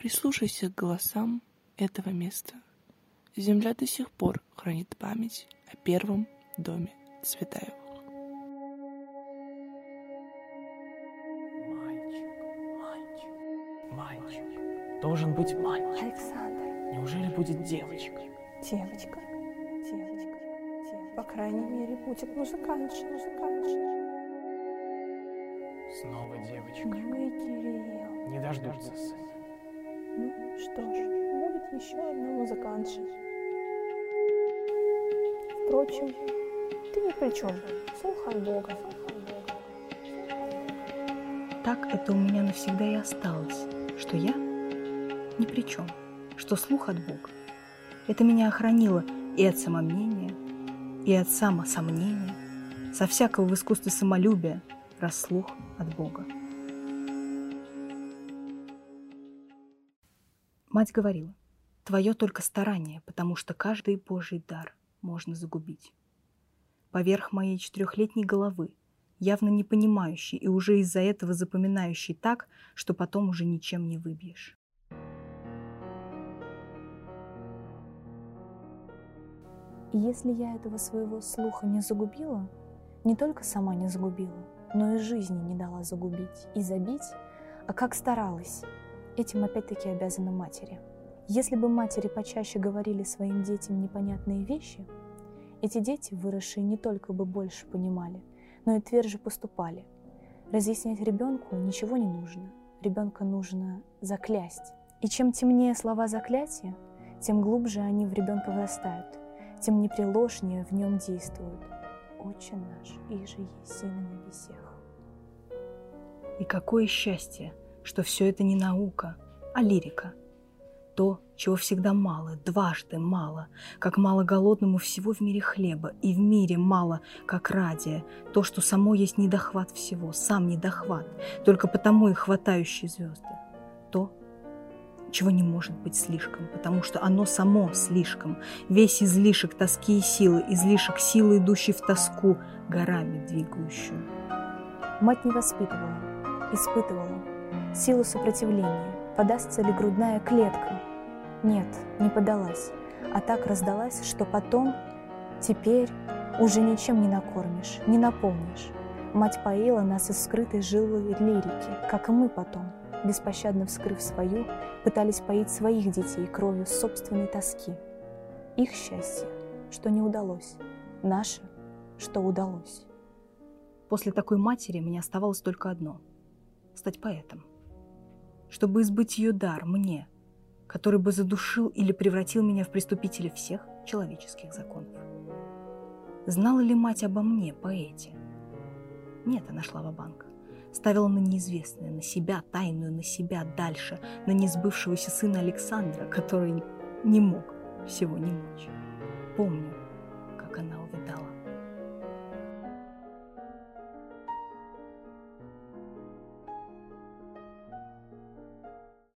Прислушайся к голосам этого места. Земля до сих пор хранит память о первом доме мальчик, мальчик. Должен быть мальчик. Александр, Неужели будет девочка? девочка, девочка, девочка. По крайней мере, будет музыкантша, музыкантша. Снова девочка. Ну и Кирилл. Не дождутся сына. Ну что ж, будет еще одна музыкантша. Впрочем, ты ни при чем. Слух от Бога. Так это у меня навсегда и осталось, что я ни при чем, что слух от Бога. Это меня охранило и от самомнения, и от самосомнения, со всякого в искусстве самолюбия, раз слух от Бога. Мать говорила, твое только старание, потому что каждый Божий дар можно загубить. Поверх моей четырехлетней головы, явно не понимающий и уже из-за этого запоминающий так, что потом уже ничем не выбьешь. И если я этого своего слуха не загубила, не только сама не загубила, но и жизни не дала загубить и забить, а как старалась, этим опять-таки обязана матери. Если бы матери почаще говорили своим детям непонятные вещи, эти дети, выросшие, не только бы больше понимали, но и тверже поступали. Разъяснять ребенку ничего не нужно. Ребенка нужно заклясть. И чем темнее слова заклятия, тем глубже они в ребенка вырастают, тем непреложнее в нем действуют. Отче наш, иже еси на небесех. И какое счастье, что все это не наука, а лирика. То, чего всегда мало, дважды мало, как мало голодному всего в мире хлеба, и в мире мало, как радия, то, что само есть недохват всего, сам недохват, только потому и хватающие звезды. То, чего не может быть слишком, потому что оно само слишком, весь излишек тоски и силы, излишек силы, идущий в тоску, горами двигающую. Мать не воспитывала, испытывала силу сопротивления, подастся ли грудная клетка. Нет, не подалась, а так раздалась, что потом, теперь уже ничем не накормишь, не наполнишь. Мать поила нас из скрытой жилы лирики, как и мы потом, беспощадно вскрыв свою, пытались поить своих детей кровью собственной тоски. Их счастье, что не удалось, наше, что удалось. После такой матери мне оставалось только одно — стать поэтом. Чтобы избыть ее дар мне, который бы задушил или превратил меня в преступителя всех человеческих законов. Знала ли мать обо мне, поэте? Нет, она шла в банк ставила на неизвестное, на себя, тайную, на себя дальше, на несбывшегося сына Александра, который не мог всего не мочь. Помню, как она увидала.